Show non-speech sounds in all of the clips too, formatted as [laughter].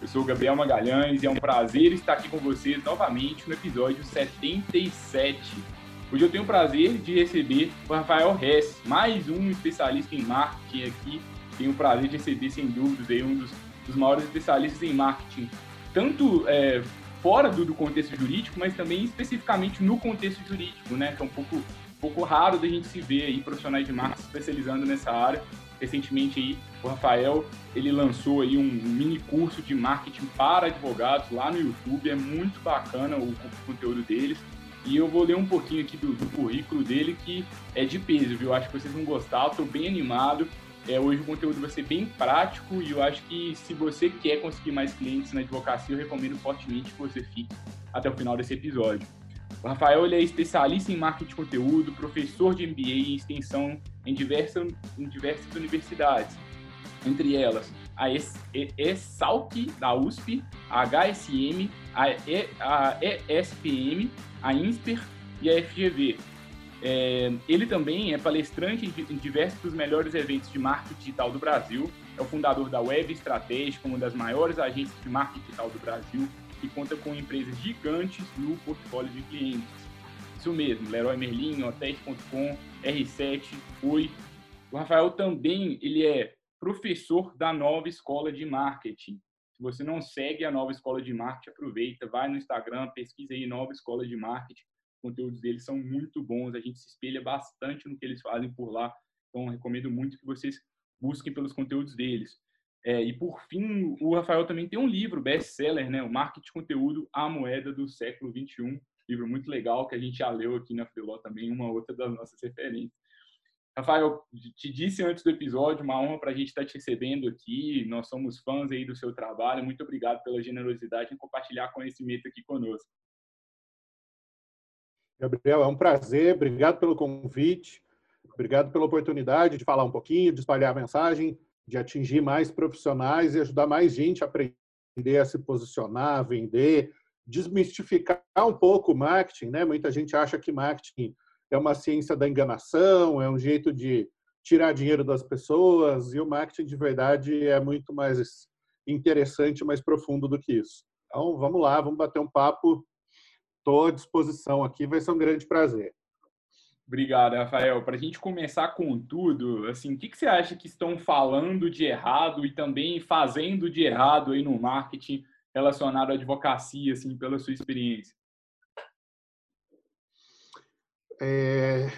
Eu sou o Gabriel Magalhães e é um prazer estar aqui com vocês novamente no episódio 77. Hoje eu tenho o prazer de receber o Rafael Hess, mais um especialista em marketing aqui. Tenho o prazer de receber, sem dúvidas, um dos, dos maiores especialistas em marketing, tanto é, fora do, do, contexto jurídico, mas também especificamente no contexto jurídico, né? Que é um pouco, um pouco raro da gente se ver aí profissionais de marketing especializando nessa área recentemente aí o Rafael ele lançou aí um mini curso de marketing para advogados lá no YouTube, é muito bacana o, conteúdo deles. E eu vou ler um pouquinho aqui do, do, currículo dele, que é de peso, viu? Acho que vocês vão gostar, estou bem animado. É, hoje o conteúdo vai ser bem prático e eu acho que se você quer conseguir mais clientes na advocacia, eu recomendo fortemente que você fique até o final desse episódio. O Rafael ele é especialista em marketing de conteúdo, professor de MBA e extensão em em diversas universidades, entre elas a ESALC da USP, a HSM, a, e, a ESPM, a INSPER e a FGV. É, ele também é palestrante em diversos dos melhores eventos de marketing digital do Brasil, é o fundador da Web Estratégica, uma das maiores agências de marketing digital do Brasil, que conta com empresas gigantes no portfólio de clientes. Isso mesmo, Leroy Merlin, Hotéis.com, R7, Oi. O Rafael também ele é professor da nova escola de marketing. Se você não segue a nova escola de marketing, aproveita, vai no Instagram, pesquisa aí nova escola de marketing. Os conteúdos deles são muito bons, a gente se espelha bastante no que eles fazem por lá. Então, recomendo muito que vocês busquem pelos conteúdos deles. É, e por fim, o Rafael também tem um livro best-seller, né? O Marketing Conteúdo, a Moeda do Século XXI. Livro muito legal que a gente já leu aqui na Freeló também, uma outra das nossas referências. Rafael, te disse antes do episódio, uma honra para a gente estar tá te recebendo aqui. Nós somos fãs aí do seu trabalho. Muito obrigado pela generosidade em compartilhar conhecimento aqui conosco. Gabriel, é um prazer. Obrigado pelo convite. Obrigado pela oportunidade de falar um pouquinho, de espalhar a mensagem de atingir mais profissionais e ajudar mais gente a aprender a se posicionar, a vender, desmistificar um pouco o marketing, né? Muita gente acha que marketing é uma ciência da enganação, é um jeito de tirar dinheiro das pessoas, e o marketing de verdade é muito mais interessante, mais profundo do que isso. Então, vamos lá, vamos bater um papo. Estou à disposição aqui, vai ser um grande prazer. Obrigado, Rafael. Para a gente começar com tudo, assim, o que, que você acha que estão falando de errado e também fazendo de errado aí no marketing relacionado à advocacia, assim, pela sua experiência? É...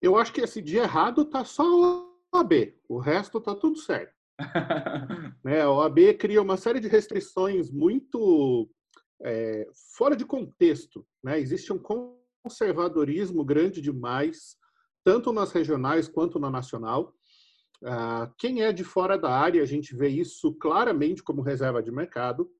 Eu acho que esse de errado tá só o OAB, o resto tá tudo certo. [laughs] né? A OAB cria uma série de restrições muito é, fora de contexto. Né? Existe um conservadorismo grande demais, tanto nas regionais quanto na nacional. Ah, quem é de fora da área, a gente vê isso claramente como reserva de mercado.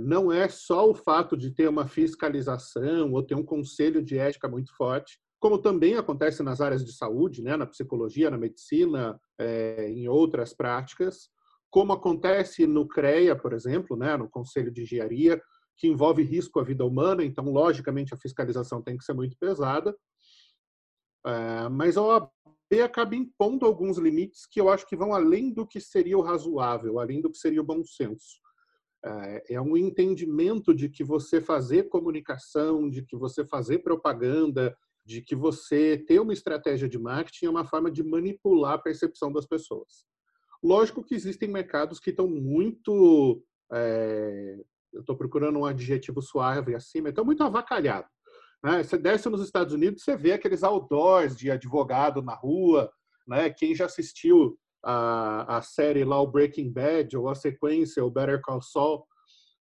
Não é só o fato de ter uma fiscalização ou ter um conselho de ética muito forte, como também acontece nas áreas de saúde, né, na psicologia, na medicina, é, em outras práticas, como acontece no CREA, por exemplo, né, no Conselho de Engenharia, que envolve risco à vida humana, então, logicamente, a fiscalização tem que ser muito pesada. É, mas a OAB acaba impondo alguns limites que eu acho que vão além do que seria o razoável, além do que seria o bom senso. É, é um entendimento de que você fazer comunicação, de que você fazer propaganda, de que você ter uma estratégia de marketing é uma forma de manipular a percepção das pessoas. Lógico que existem mercados que estão muito é, eu estou procurando um adjetivo suave acima, então muito avacalhado. Né? Você desce nos Estados Unidos, você vê aqueles outdoors de advogado na rua, né? Quem já assistiu a, a série lá, o Breaking Bad, ou a sequência, o Better Call Saul,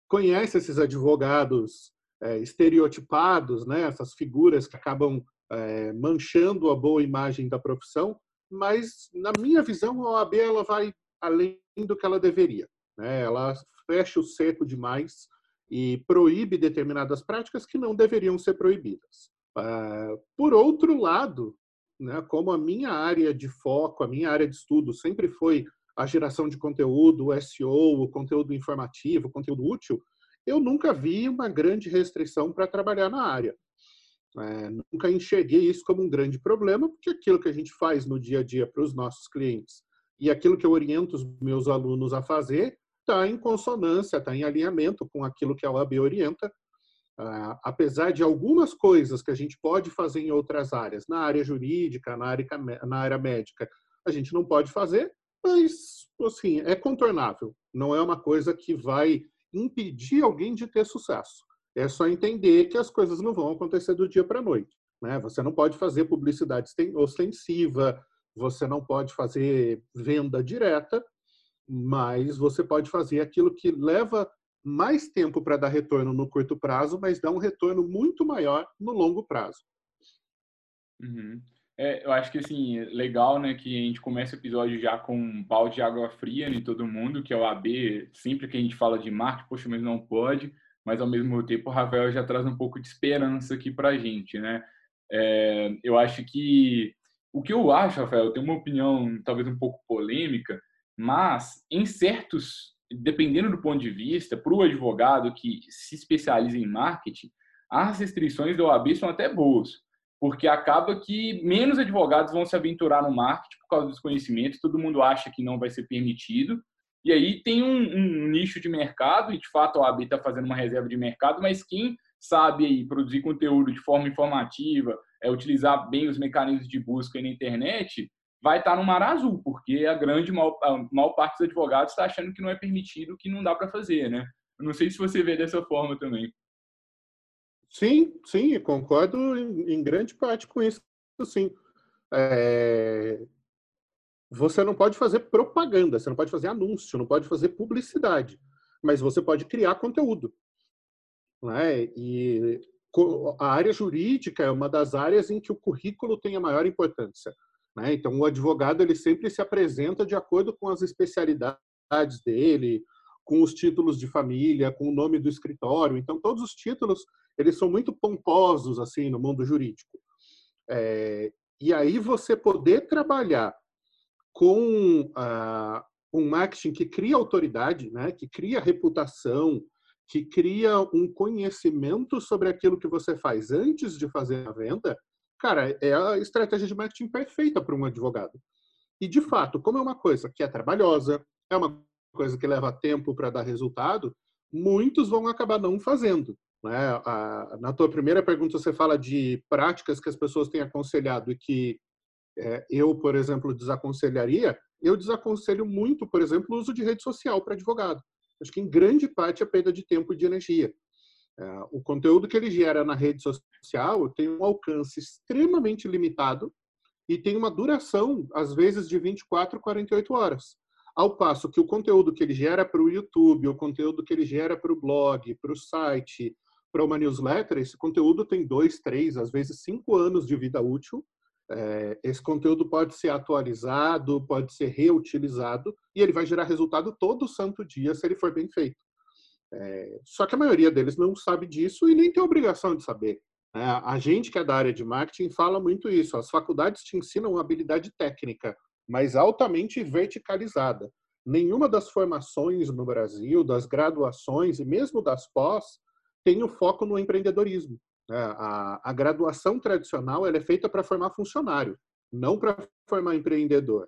conhece esses advogados é, estereotipados, né? Essas figuras que acabam é, manchando a boa imagem da profissão, mas na minha visão a OAB ela vai além do que ela deveria. Né? Ela fecha o cerco demais e proíbe determinadas práticas que não deveriam ser proibidas. Ah, por outro lado, né, como a minha área de foco, a minha área de estudo sempre foi a geração de conteúdo, o SEO, o conteúdo informativo, o conteúdo útil, eu nunca vi uma grande restrição para trabalhar na área. É, nunca enxerguei isso como um grande problema, porque aquilo que a gente faz no dia a dia para os nossos clientes e aquilo que eu oriento os meus alunos a fazer está em consonância, está em alinhamento com aquilo que a OAB orienta. Ah, apesar de algumas coisas que a gente pode fazer em outras áreas, na área jurídica, na área, na área médica, a gente não pode fazer, mas assim é contornável. Não é uma coisa que vai impedir alguém de ter sucesso. É só entender que as coisas não vão acontecer do dia para a noite. Né? Você não pode fazer publicidade ostensiva, você não pode fazer venda direta, mas você pode fazer aquilo que leva mais tempo para dar retorno no curto prazo, mas dá um retorno muito maior no longo prazo. Uhum. É, eu acho que assim, legal, né, que a gente começa o episódio já com um balde de água fria em todo mundo, que é o AB, sempre que a gente fala de marketing, poxa, mas não pode, mas ao mesmo tempo o Rafael já traz um pouco de esperança aqui para a gente, né? É, eu acho que o que eu acho, Rafael, eu tenho uma opinião talvez um pouco polêmica, mas em certos, dependendo do ponto de vista, para o advogado que se especializa em marketing, as restrições da OAB são até boas porque acaba que menos advogados vão se aventurar no marketing por causa dos conhecimentos, todo mundo acha que não vai ser permitido, e aí tem um, um nicho de mercado, e de fato a OAB está fazendo uma reserva de mercado, mas quem sabe aí produzir conteúdo de forma informativa, é, utilizar bem os mecanismos de busca na internet, vai estar no mar azul, porque a grande maior, parte dos advogados está achando que não é permitido, que não dá para fazer, né? Eu não sei se você vê dessa forma também. Sim, sim, concordo em grande parte com isso, sim. É... Você não pode fazer propaganda, você não pode fazer anúncio, não pode fazer publicidade, mas você pode criar conteúdo. Né? E a área jurídica é uma das áreas em que o currículo tem a maior importância. Né? Então, o advogado ele sempre se apresenta de acordo com as especialidades dele, com os títulos de família, com o nome do escritório. Então, todos os títulos eles são muito pomposos assim no mundo jurídico. É, e aí você poder trabalhar com uh, um marketing que cria autoridade, né, que cria reputação, que cria um conhecimento sobre aquilo que você faz antes de fazer a venda, cara, é a estratégia de marketing perfeita para um advogado. E de fato, como é uma coisa que é trabalhosa, é uma coisa que leva tempo para dar resultado, muitos vão acabar não fazendo. Né? A, na tua primeira pergunta, você fala de práticas que as pessoas têm aconselhado e que é, eu, por exemplo, desaconselharia. Eu desaconselho muito, por exemplo, o uso de rede social para advogado. Acho que em grande parte é perda de tempo e de energia. É, o conteúdo que ele gera na rede social tem um alcance extremamente limitado e tem uma duração, às vezes, de 24, 48 horas. Ao passo que o conteúdo que ele gera para o YouTube, o conteúdo que ele gera para o blog, para o site, para uma newsletter, esse conteúdo tem dois, três, às vezes cinco anos de vida útil. É, esse conteúdo pode ser atualizado, pode ser reutilizado e ele vai gerar resultado todo santo dia se ele for bem feito. É, só que a maioria deles não sabe disso e nem tem obrigação de saber. É, a gente que é da área de marketing fala muito isso. As faculdades te ensinam uma habilidade técnica, mas altamente verticalizada. Nenhuma das formações no Brasil, das graduações e mesmo das pós, tem o foco no empreendedorismo. Né? A, a graduação tradicional é feita para formar funcionário, não para formar empreendedor.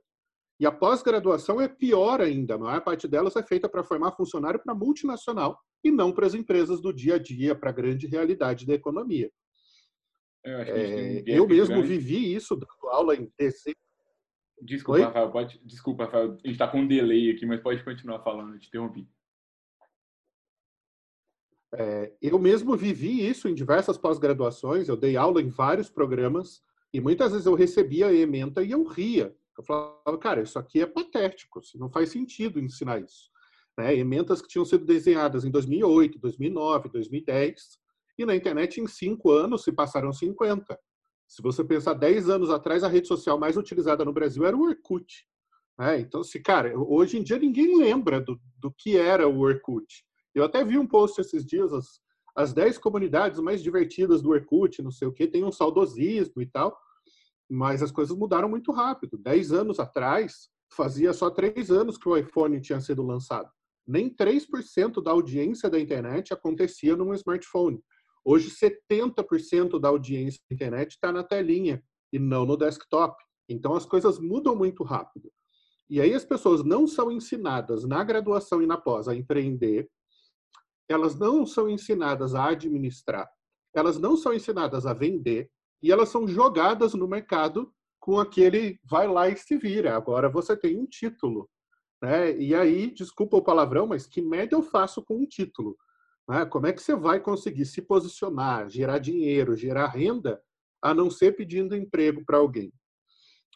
E a pós-graduação é pior ainda, a maior parte delas é feita para formar funcionário para multinacional e não para as empresas do dia a dia, para a grande realidade da economia. Eu, é, eu mesmo grande. vivi isso dando aula em DC. Desculpa, Rafael, pode, desculpa, Rafael, a gente está com um delay aqui, mas pode continuar falando, eu te interrompi. É, eu mesmo vivi isso em diversas pós-graduações, eu dei aula em vários programas e muitas vezes eu recebia a ementa e eu ria. Eu falava, cara, isso aqui é patético, não faz sentido ensinar isso. Né? Ementas que tinham sido desenhadas em 2008, 2009, 2010 e na internet em cinco anos se passaram 50. Se você pensar 10 anos atrás, a rede social mais utilizada no Brasil era o Orkut. Né? Então, se, cara, hoje em dia ninguém lembra do, do que era o Orkut. Eu até vi um post esses dias, as, as 10 comunidades mais divertidas do Orkut, não sei o que, tem um saudosismo e tal, mas as coisas mudaram muito rápido. 10 anos atrás, fazia só 3 anos que o iPhone tinha sido lançado. Nem 3% da audiência da internet acontecia num smartphone. Hoje, 70% da audiência da internet está na telinha e não no desktop. Então, as coisas mudam muito rápido. E aí, as pessoas não são ensinadas na graduação e na pós a empreender, elas não são ensinadas a administrar, elas não são ensinadas a vender, e elas são jogadas no mercado com aquele vai lá e se vira. Agora você tem um título. Né? E aí, desculpa o palavrão, mas que média eu faço com um título? Né? Como é que você vai conseguir se posicionar, gerar dinheiro, gerar renda, a não ser pedindo emprego para alguém?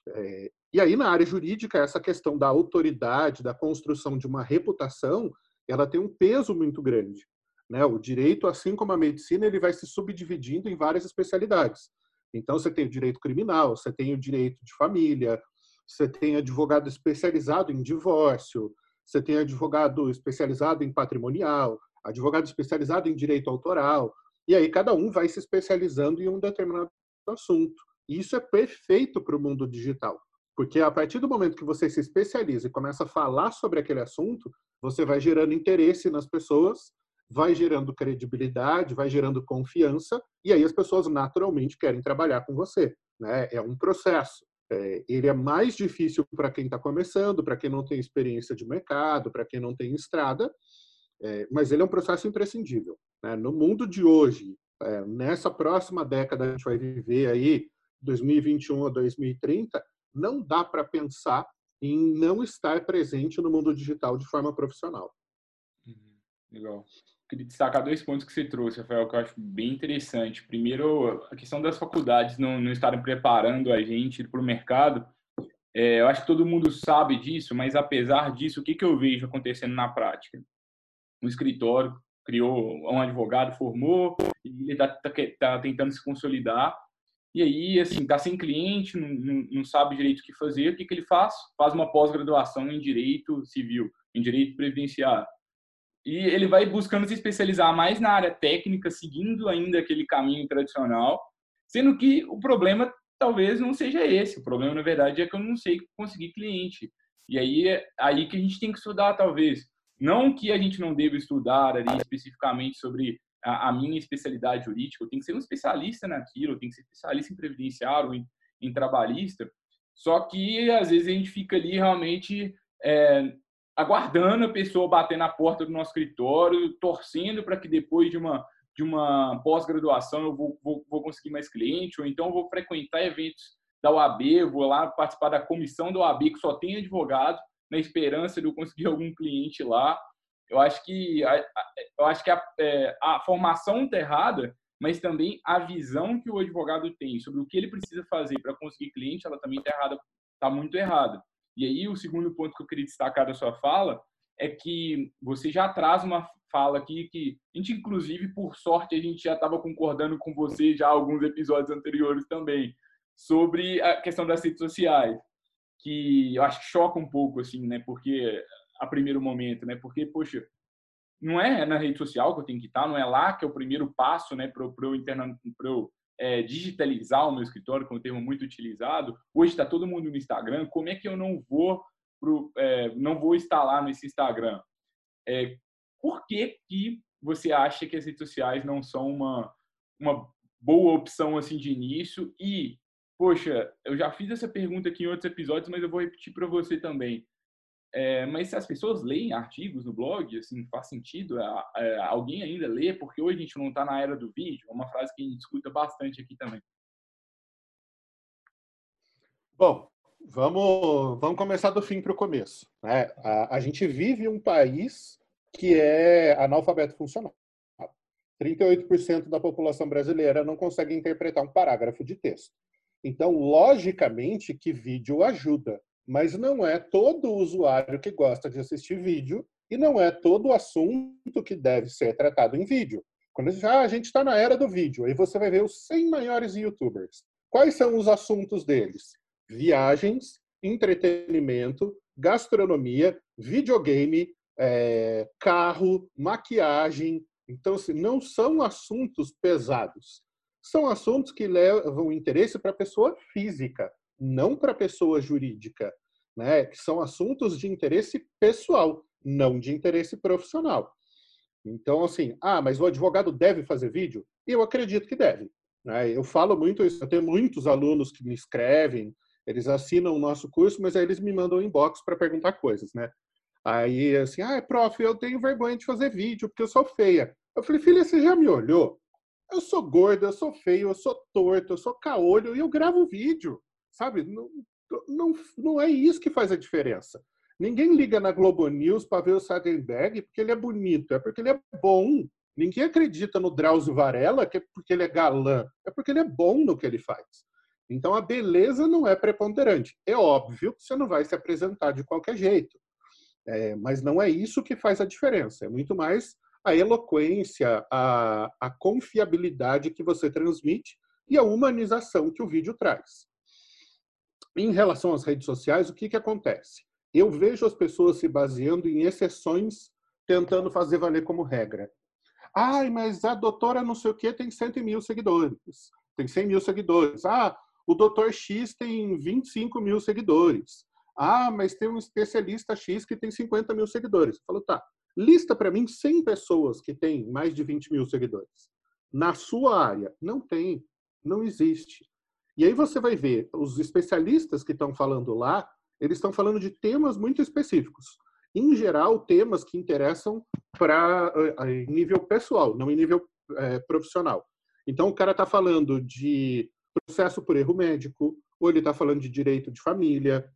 É, e aí, na área jurídica, essa questão da autoridade, da construção de uma reputação, ela tem um peso muito grande. Né? O direito, assim como a medicina, ele vai se subdividindo em várias especialidades. Então, você tem o direito criminal, você tem o direito de família, você tem advogado especializado em divórcio, você tem advogado especializado em patrimonial, advogado especializado em direito autoral, e aí cada um vai se especializando em um determinado assunto. E isso é perfeito para o mundo digital, porque a partir do momento que você se especializa e começa a falar sobre aquele assunto, você vai gerando interesse nas pessoas, vai gerando credibilidade, vai gerando confiança, e aí as pessoas naturalmente querem trabalhar com você. Né? É um processo. É, ele é mais difícil para quem está começando, para quem não tem experiência de mercado, para quem não tem estrada, é, mas ele é um processo imprescindível. Né? No mundo de hoje, é, nessa próxima década a gente vai viver aí, 2021 a 2030, não dá para pensar em não estar presente no mundo digital de forma profissional. Uhum. Legal. Queria destacar dois pontos que você trouxe, Rafael, que eu acho bem interessante. Primeiro, a questão das faculdades não, não estarem preparando a gente para o mercado. É, eu acho que todo mundo sabe disso, mas apesar disso, o que, que eu vejo acontecendo na prática? Um escritório criou um advogado, formou, ele está tá, tá tentando se consolidar, e aí, assim, está sem cliente, não, não, não, sabe direito o que fazer, o que, que ele faz? Faz uma pós-graduação em direito civil, em direito previdenciário. E ele vai buscando se especializar mais na área técnica, seguindo ainda aquele caminho tradicional, sendo que o problema talvez não seja esse. O problema, na verdade, é que eu não sei conseguir cliente. E aí é aí que a gente tem que estudar, talvez. Não que a gente não deva estudar ali especificamente sobre a, a minha especialidade jurídica, eu tenho que ser um especialista naquilo, eu tenho que ser especialista em previdenciário, em, em trabalhista. Só que, às vezes, a gente fica ali realmente é, aguardando a pessoa bater na porta do nosso escritório, torcendo para que depois de uma, de uma pós-graduação eu vou, vou, vou, conseguir mais cliente, ou então vou frequentar eventos da OAB, vou lá participar da comissão da OAB que só tem advogado, na esperança de eu conseguir [laughs] algum cliente lá. Eu acho que eu acho que a, é, a formação está errada, mas também a visão que o advogado tem sobre o que ele precisa fazer para conseguir cliente, ela também está errada, está muito errada. E aí, o segundo ponto que eu queria destacar da sua fala é que você já traz uma fala aqui que a gente, inclusive, por sorte, a gente já estava concordando com você já alguns episódios anteriores também, sobre a questão das redes sociais, que eu acho que choca um pouco, assim, né? Porque, a primeiro momento, né? Porque, poxa, não é na rede social que eu tenho que estar, não é lá que é o primeiro passo, né, para eu, eu é, digitalizar o meu escritório, que é um termo muito utilizado. Hoje está todo mundo no Instagram. Como é que eu não vou pro, é, não vou lá nesse Instagram? É, por que, que você acha que as redes sociais não são uma, uma boa opção assim de início? E, poxa, eu já fiz essa pergunta aqui em outros episódios, mas eu vou repetir para você também. É, mas se as pessoas leem artigos no blog, assim, faz sentido? É, é, alguém ainda lê? Porque hoje a gente não está na era do vídeo. É uma frase que a gente escuta bastante aqui também. Bom, vamos, vamos começar do fim para o começo. Né? A, a gente vive um país que é analfabeto funcional. 38% da população brasileira não consegue interpretar um parágrafo de texto. Então, logicamente, que vídeo ajuda mas não é todo usuário que gosta de assistir vídeo e não é todo assunto que deve ser tratado em vídeo. Quando ah, a gente está na era do vídeo, aí você vai ver os 100 maiores youtubers. Quais são os assuntos deles? Viagens, entretenimento, gastronomia, videogame, é, carro, maquiagem. Então, assim, não são assuntos pesados. São assuntos que levam interesse para a pessoa física, não para pessoa jurídica. Né? Que são assuntos de interesse pessoal, não de interesse profissional. Então, assim, ah, mas o advogado deve fazer vídeo? Eu acredito que deve. Né? Eu falo muito isso, eu tenho muitos alunos que me escrevem, eles assinam o nosso curso, mas aí eles me mandam inbox para perguntar coisas, né? Aí, assim, ah, prof, eu tenho vergonha de fazer vídeo porque eu sou feia. Eu falei, filha, você já me olhou? Eu sou gorda, eu sou feio, eu sou torto, eu sou caolho e eu gravo vídeo, sabe? Não, não, não é isso que faz a diferença. Ninguém liga na Globo News para ver o Sagenberg porque ele é bonito, é porque ele é bom. Ninguém acredita no Drauzio Varela que é porque ele é galã, é porque ele é bom no que ele faz. Então a beleza não é preponderante. É óbvio que você não vai se apresentar de qualquer jeito, é, mas não é isso que faz a diferença. É muito mais a eloquência, a, a confiabilidade que você transmite e a humanização que o vídeo traz. Em relação às redes sociais, o que, que acontece? Eu vejo as pessoas se baseando em exceções, tentando fazer valer como regra. Ai, mas a doutora não sei o que tem 100 mil seguidores, tem 100 mil seguidores. Ah, o doutor X tem 25 mil seguidores. Ah, mas tem um especialista X que tem 50 mil seguidores. Falou, tá, lista para mim 100 pessoas que têm mais de 20 mil seguidores. Na sua área, não tem, não existe. E aí você vai ver, os especialistas que estão falando lá, eles estão falando de temas muito específicos. Em geral, temas que interessam para em nível pessoal, não em nível é, profissional. Então, o cara está falando de processo por erro médico, ou ele está falando de direito de família,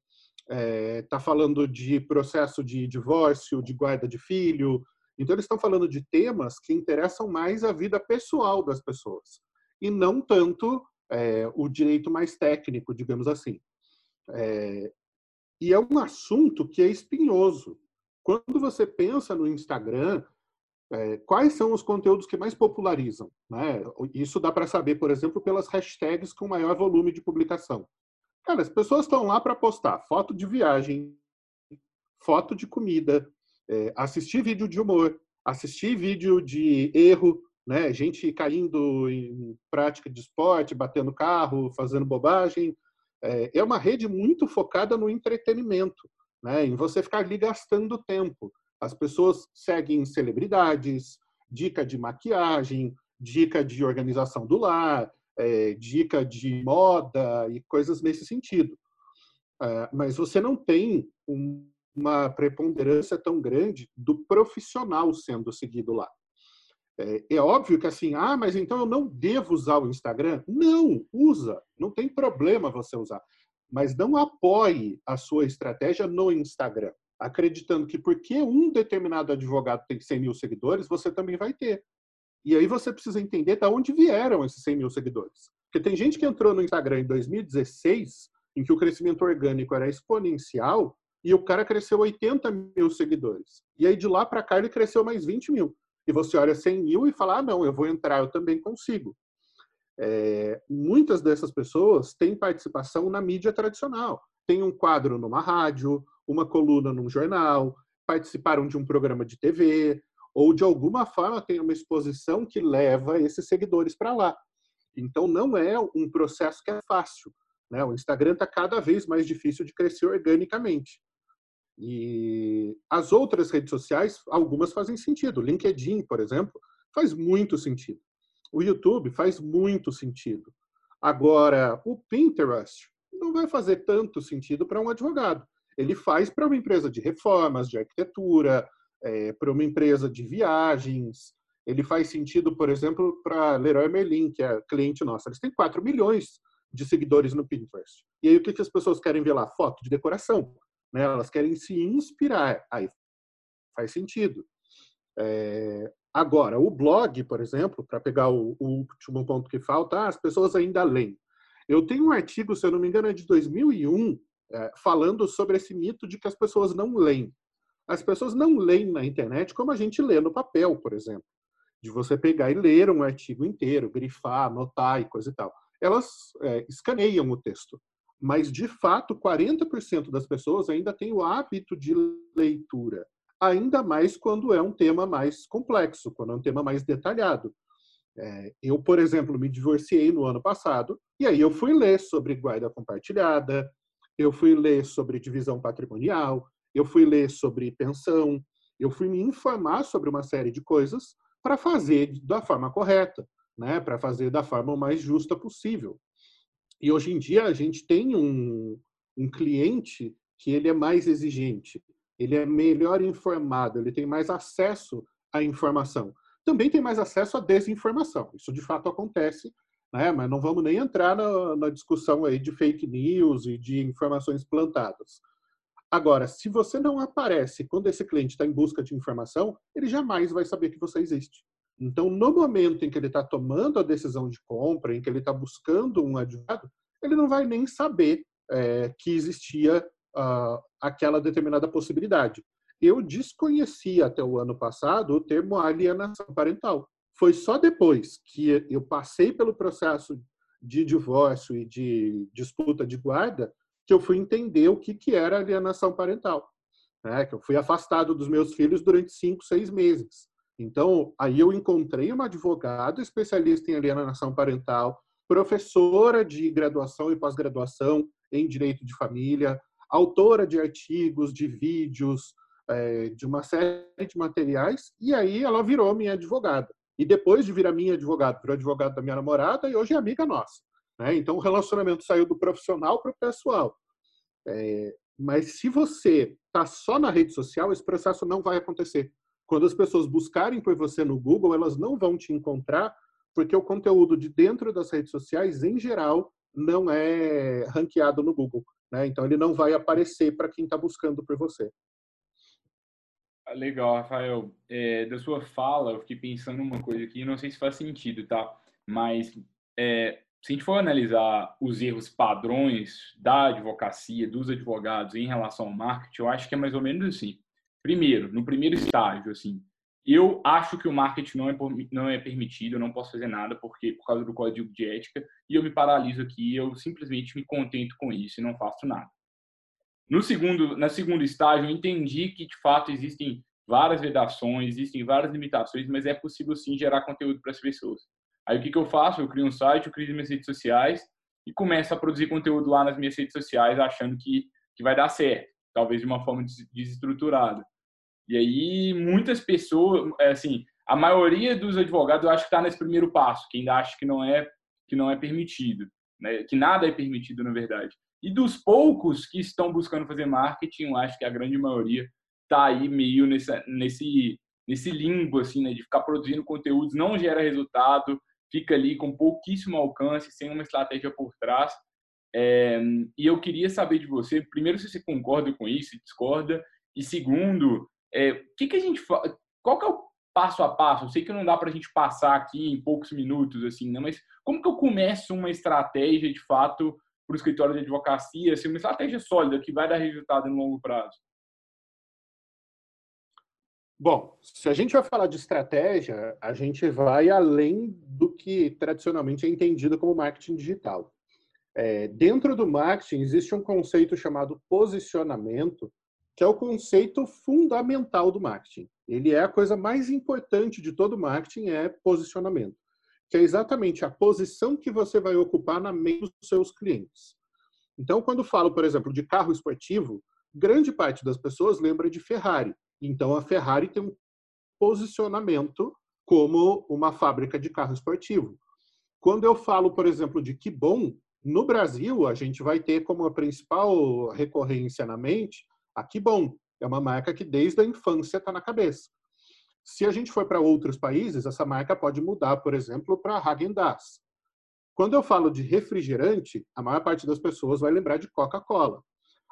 está é, falando de processo de divórcio, de guarda de filho. Então, eles estão falando de temas que interessam mais a vida pessoal das pessoas, e não tanto é, o direito mais técnico, digamos assim. É, e é um assunto que é espinhoso. Quando você pensa no Instagram, é, quais são os conteúdos que mais popularizam? Né? Isso dá para saber, por exemplo, pelas hashtags com maior volume de publicação. Cara, as pessoas estão lá para postar foto de viagem, foto de comida, é, assistir vídeo de humor, assistir vídeo de erro, né? gente caindo em prática de esporte, batendo carro, fazendo bobagem. É, é uma rede muito focada no entretenimento, né? em você ficar ali gastando tempo. As pessoas seguem celebridades, dica de maquiagem, dica de organização do lar, é, dica de moda e coisas nesse sentido. É, mas você não tem um, uma preponderância tão grande do profissional sendo seguido lá. É, é, óbvio que assim, ah, mas então eu não devo usar o Instagram? Não, usa, não tem problema você usar. Mas não apoie a sua estratégia no Instagram acreditando que porque um determinado advogado tem 100 mil seguidores, você também vai ter. E aí você precisa entender de onde vieram esses 100 mil seguidores. Porque tem gente que entrou no Instagram em 2016, em que o crescimento orgânico era exponencial, e o cara cresceu 80 mil seguidores. E aí de lá para cá ele cresceu mais 20 mil. E você olha 100 mil e fala, ah, não, eu vou entrar, eu também consigo. É, muitas dessas pessoas têm participação na mídia tradicional. Tem um quadro numa rádio, uma coluna num jornal, participaram de um programa de TV, ou de alguma forma tem uma exposição que leva esses seguidores para lá. Então não é um processo que é fácil. Né? O Instagram está cada vez mais difícil de crescer organicamente. E as outras redes sociais, algumas fazem sentido. LinkedIn, por exemplo, faz muito sentido. O YouTube faz muito sentido. Agora, o Pinterest não vai fazer tanto sentido para um advogado ele faz para uma empresa de reformas, de arquitetura, é, para uma empresa de viagens. Ele faz sentido, por exemplo, para Leroy Merlin, que é cliente nosso. Eles têm 4 milhões de seguidores no Pinterest. E aí o que, que as pessoas querem ver lá? Foto de decoração. Né? Elas querem se inspirar. Aí faz sentido. É... Agora, o blog, por exemplo, para pegar o, o, último ponto que falta, ah, as pessoas ainda leem. Eu tenho um artigo, se eu não me engano, é de 2001, é, falando sobre esse mito de que as pessoas não leem. As pessoas não leem na internet como a gente lê no papel, por exemplo. De você pegar e ler um artigo inteiro, grifar, anotar e coisa e tal. Elas é, escaneiam o texto. Mas, de fato, 40% das pessoas ainda têm o hábito de leitura. ainda mais quando é um tema mais complexo, quando é um tema mais detalhado. É, eu, por exemplo, me divorciei no ano passado, e aí eu fui ler sobre guarda compartilhada, eu fui ler sobre divisão patrimonial, eu fui ler sobre pensão, eu fui me informar sobre uma série de coisas para fazer da forma correta, né? para fazer da forma mais justa possível. E hoje em dia a gente tem um, um cliente que ele é mais exigente, ele é melhor informado, ele tem mais acesso à informação. Também tem mais acesso à desinformação. Isso de fato acontece, né? mas não vamos nem entrar na, na discussão aí de fake news e de informações plantadas. Agora, se você não aparece quando esse cliente está em busca de informação, ele jamais vai saber que você existe. Então, no momento em que ele está tomando a decisão de compra, em que ele está buscando um advogado, ele não vai nem saber é, que existia uh, aquela determinada possibilidade. Eu desconhecia até o ano passado o termo alienação parental. Foi só depois que eu passei pelo processo de divórcio e de disputa de guarda que eu fui entender o que, que era alienação parental. Né? Que eu fui afastado dos meus filhos durante cinco, seis meses. Então, aí eu encontrei uma advogada especialista em alienação parental, professora de graduação e pós-graduação em direito de família, autora de artigos, de vídeos, é, de uma série de materiais, e aí ela virou minha advogada. E depois de virar minha advogada, virou advogada da minha namorada e hoje é amiga nossa. Né? Então o relacionamento saiu do profissional para o pessoal. É, mas se você está só na rede social, esse processo não vai acontecer. Quando as pessoas buscarem por você no Google, elas não vão te encontrar, porque o conteúdo de dentro das redes sociais, em geral, não é ranqueado no Google. Né? Então, ele não vai aparecer para quem está buscando por você. Ah, legal, Rafael. É, da sua fala, eu fiquei pensando uma coisa aqui, não sei se faz sentido, tá? Mas é, se a gente for analisar os erros padrões da advocacia, dos advogados em relação ao marketing, eu acho que é mais ou menos assim. Primeiro, no primeiro estágio, assim, eu acho que o marketing não é, não é permitido, eu não posso fazer nada porque por causa do código de ética e eu me paraliso aqui, eu simplesmente me contento com isso e não faço nada. No segundo, na segundo estágio, eu entendi que de fato existem várias vedações, existem várias limitações, mas é possível sim gerar conteúdo para as pessoas. Aí o que, que eu faço? Eu crio um site, eu crio minhas redes sociais e começo a produzir conteúdo lá nas minhas redes sociais, achando que, que vai dar certo, talvez de uma forma desestruturada. E aí muitas pessoas, é, assim, a maioria dos advogados eu acho que está nesse primeiro passo, que ainda acha que não é que não é permitido, né? que nada é permitido na verdade. E dos poucos que estão buscando fazer marketing, eu acho que a grande maioria está aí meio nesse, nesse, nesse limbo, assim, né? de ficar produzindo conteúdos, não gera resultado, fica ali com pouquíssimo alcance, sem uma estratégia por trás. É, e eu queria saber de você, primeiro, se você concorda com isso, discorda, e segundo, é, que, que a gente qual que é o passo a passo? Eu sei que não dá para a gente passar aqui em poucos minutos, assim, né? mas como que eu começo uma estratégia, de fato, para o escritório de advocacia, assim, uma estratégia sólida que vai dar resultado no longo prazo? Bom, se a gente vai falar de estratégia, a gente vai além do que tradicionalmente é entendido como marketing digital. É, dentro do marketing existe um conceito chamado posicionamento, que é o conceito fundamental do marketing. Ele é a coisa mais importante de todo marketing, é posicionamento, que é exatamente a posição que você vai ocupar na mente dos seus clientes. Então, quando falo, por exemplo, de carro esportivo, grande parte das pessoas lembra de Ferrari. Então, a Ferrari tem um posicionamento como uma fábrica de carro esportivo. Quando eu falo, por exemplo, de que bom, no Brasil a gente vai ter como a principal recorrência na mente a bom. É uma marca que desde a infância está na cabeça. Se a gente for para outros países, essa marca pode mudar, por exemplo, para Häagen-Dazs. Quando eu falo de refrigerante, a maior parte das pessoas vai lembrar de Coca-Cola.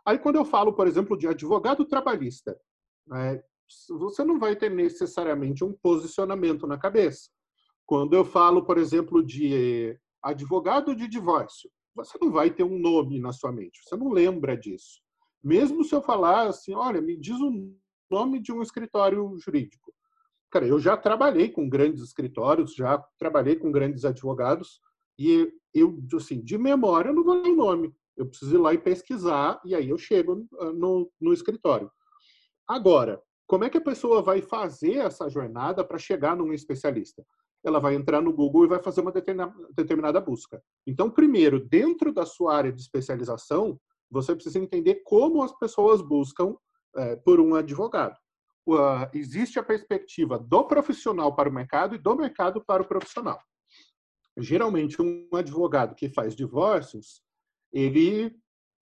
Aí, quando eu falo, por exemplo, de advogado trabalhista, né, você não vai ter necessariamente um posicionamento na cabeça. Quando eu falo, por exemplo, de advogado de divórcio, você não vai ter um nome na sua mente, você não lembra disso. Mesmo se eu falar assim, olha, me diz o nome de um escritório jurídico. Cara, eu já trabalhei com grandes escritórios, já trabalhei com grandes advogados, e eu, assim, de memória, eu não vou ler o nome. Eu preciso ir lá e pesquisar, e aí eu chego no, no escritório. Agora, como é que a pessoa vai fazer essa jornada para chegar num especialista? Ela vai entrar no Google e vai fazer uma determinada busca. Então, primeiro, dentro da sua área de especialização, você precisa entender como as pessoas buscam é, por um advogado. Uh, existe a perspectiva do profissional para o mercado e do mercado para o profissional. Geralmente, um advogado que faz divórcios, ele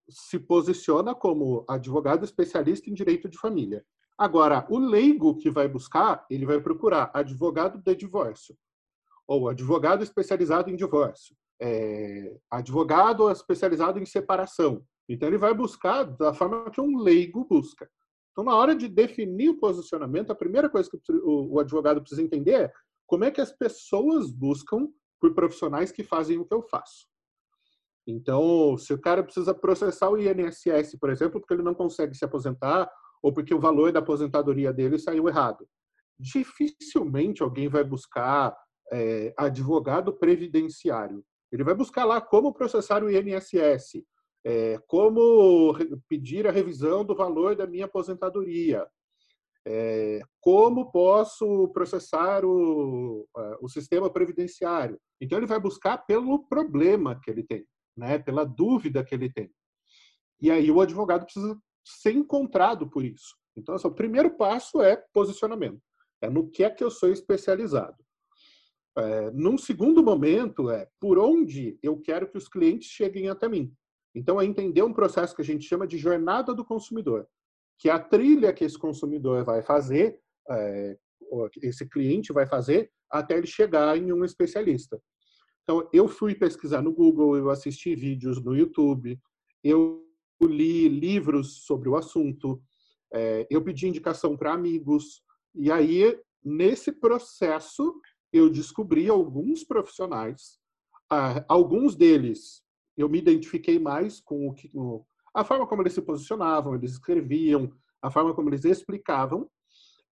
se posiciona como advogado especialista em direito de família. Agora, o leigo que vai buscar, ele vai procurar advogado de divórcio, ou advogado especializado em divórcio, é, advogado especializado em separação. Então, ele vai buscar da forma que um leigo busca. Então, na hora de definir o posicionamento, a primeira coisa que o advogado precisa entender é como é que as pessoas buscam por profissionais que fazem o que eu faço. Então, se o cara precisa processar o INSS, por exemplo, porque ele não consegue se aposentar ou porque o valor da aposentadoria dele saiu errado, dificilmente alguém vai buscar é, advogado previdenciário. Ele vai buscar lá como processar o INSS, é, como pedir a revisão do valor da minha aposentadoria, é, como posso processar o, o sistema previdenciário. Então, ele vai buscar pelo problema que ele tem, né, pela dúvida que ele tem. E aí o advogado precisa ser encontrado por isso. Então, assim, o primeiro passo é posicionamento. É no que é que eu sou especializado. É, num segundo momento, é por onde eu quero que os clientes cheguem até mim. Então, é entender um processo que a gente chama de jornada do consumidor, que é a trilha que esse consumidor vai fazer, é, esse cliente vai fazer, até ele chegar em um especialista. Então, eu fui pesquisar no Google, eu assisti vídeos no YouTube, eu li livros sobre o assunto, é, eu pedi indicação para amigos, e aí, nesse processo, eu descobri alguns profissionais, alguns deles eu me identifiquei mais com o que a forma como eles se posicionavam, eles escreviam, a forma como eles explicavam.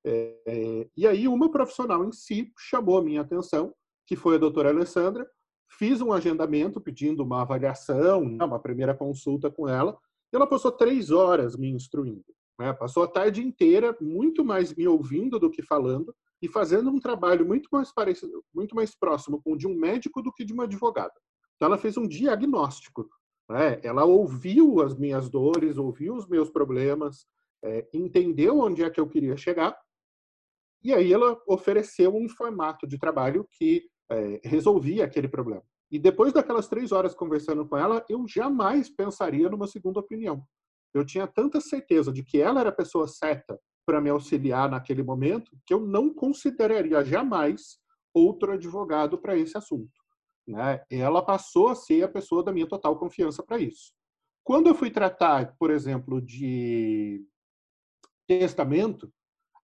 É, e aí uma profissional em si chamou a minha atenção, que foi a doutora Alessandra. Fiz um agendamento pedindo uma avaliação, né, uma primeira consulta com ela. E ela passou três horas me instruindo. Né? Passou a tarde inteira muito mais me ouvindo do que falando e fazendo um trabalho muito mais parecido, muito mais próximo com o de um médico do que de uma advogada. Então, ela fez um diagnóstico. Né? Ela ouviu as minhas dores, ouviu os meus problemas, é, entendeu onde é que eu queria chegar, e aí ela ofereceu um formato de trabalho que é, resolvia aquele problema. E depois daquelas três horas conversando com ela, eu jamais pensaria numa segunda opinião. Eu tinha tanta certeza de que ela era a pessoa certa para me auxiliar naquele momento que eu não consideraria jamais outro advogado para esse assunto né, ela passou a ser a pessoa da minha total confiança para isso. Quando eu fui tratar, por exemplo, de testamento,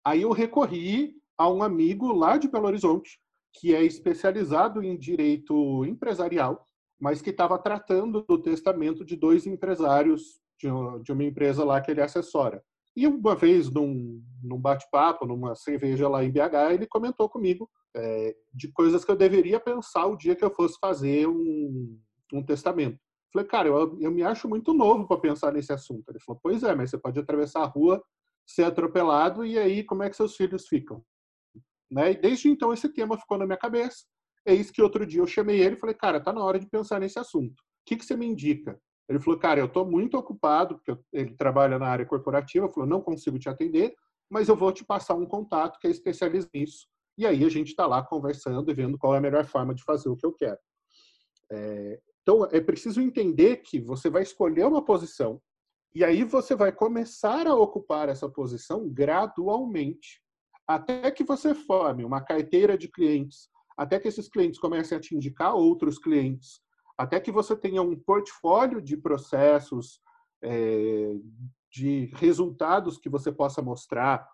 aí eu recorri a um amigo lá de Belo Horizonte, que é especializado em direito empresarial, mas que estava tratando do testamento de dois empresários de uma empresa lá que ele assessora. E uma vez, num, num bate-papo, numa cerveja lá em BH, ele comentou comigo é, de coisas que eu deveria pensar o dia que eu fosse fazer um, um testamento. Falei, cara, eu, eu me acho muito novo para pensar nesse assunto. Ele falou, pois é, mas você pode atravessar a rua, ser atropelado, e aí como é que seus filhos ficam? Né? E desde então esse tema ficou na minha cabeça. É isso que outro dia eu chamei ele e falei, cara, tá na hora de pensar nesse assunto. O que, que você me indica? Ele falou, cara, eu estou muito ocupado, porque ele trabalha na área corporativa, falou, não consigo te atender, mas eu vou te passar um contato que é especialista nisso. E aí a gente está lá conversando e vendo qual é a melhor forma de fazer o que eu quero. É, então, é preciso entender que você vai escolher uma posição e aí você vai começar a ocupar essa posição gradualmente, até que você forme uma carteira de clientes, até que esses clientes comecem a te indicar outros clientes, até que você tenha um portfólio de processos, é, de resultados que você possa mostrar,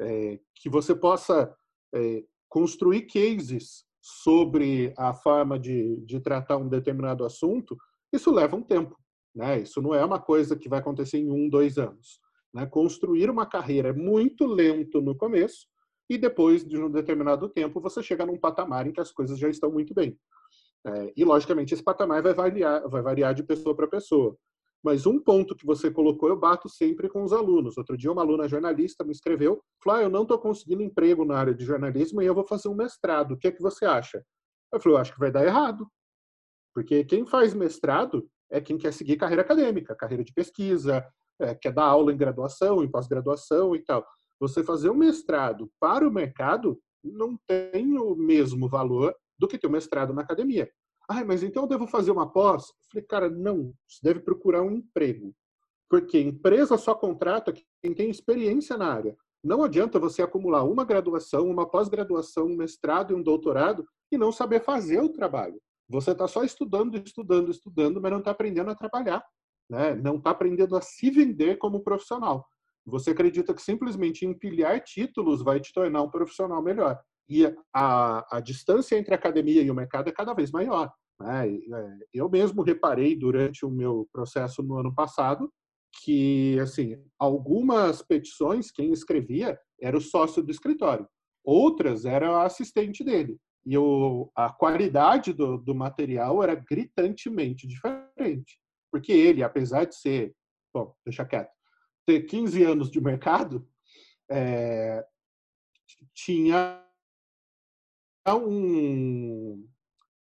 é, que você possa é, construir cases sobre a forma de, de tratar um determinado assunto, isso leva um tempo. Né? Isso não é uma coisa que vai acontecer em um, dois anos. Né? Construir uma carreira é muito lento no começo e depois de um determinado tempo você chega num patamar em que as coisas já estão muito bem. É, e, logicamente, esse patamar vai variar, vai variar de pessoa para pessoa. Mas um ponto que você colocou, eu bato sempre com os alunos. Outro dia, uma aluna jornalista me escreveu: Flá, eu não estou conseguindo emprego na área de jornalismo e eu vou fazer um mestrado. O que é que você acha? Eu falei: eu acho que vai dar errado. Porque quem faz mestrado é quem quer seguir carreira acadêmica, carreira de pesquisa, é, quer dar aula em graduação, em pós-graduação e tal. Você fazer um mestrado para o mercado não tem o mesmo valor do que ter um mestrado na academia. Ah, mas então eu devo fazer uma pós? Eu falei, cara, não. Você deve procurar um emprego. Porque empresa só contrata quem tem experiência na área. Não adianta você acumular uma graduação, uma pós-graduação, um mestrado e um doutorado e não saber fazer o trabalho. Você está só estudando, estudando, estudando, mas não está aprendendo a trabalhar. Né? Não está aprendendo a se vender como profissional. Você acredita que simplesmente empilhar títulos vai te tornar um profissional melhor e a, a distância entre a academia e o mercado é cada vez maior. Né? É, eu mesmo reparei durante o meu processo no ano passado que, assim, algumas petições quem escrevia era o sócio do escritório, outras era a assistente dele. E o, a qualidade do, do material era gritantemente diferente. Porque ele, apesar de ser, bom, deixa quieto, ter 15 anos de mercado, é, tinha um.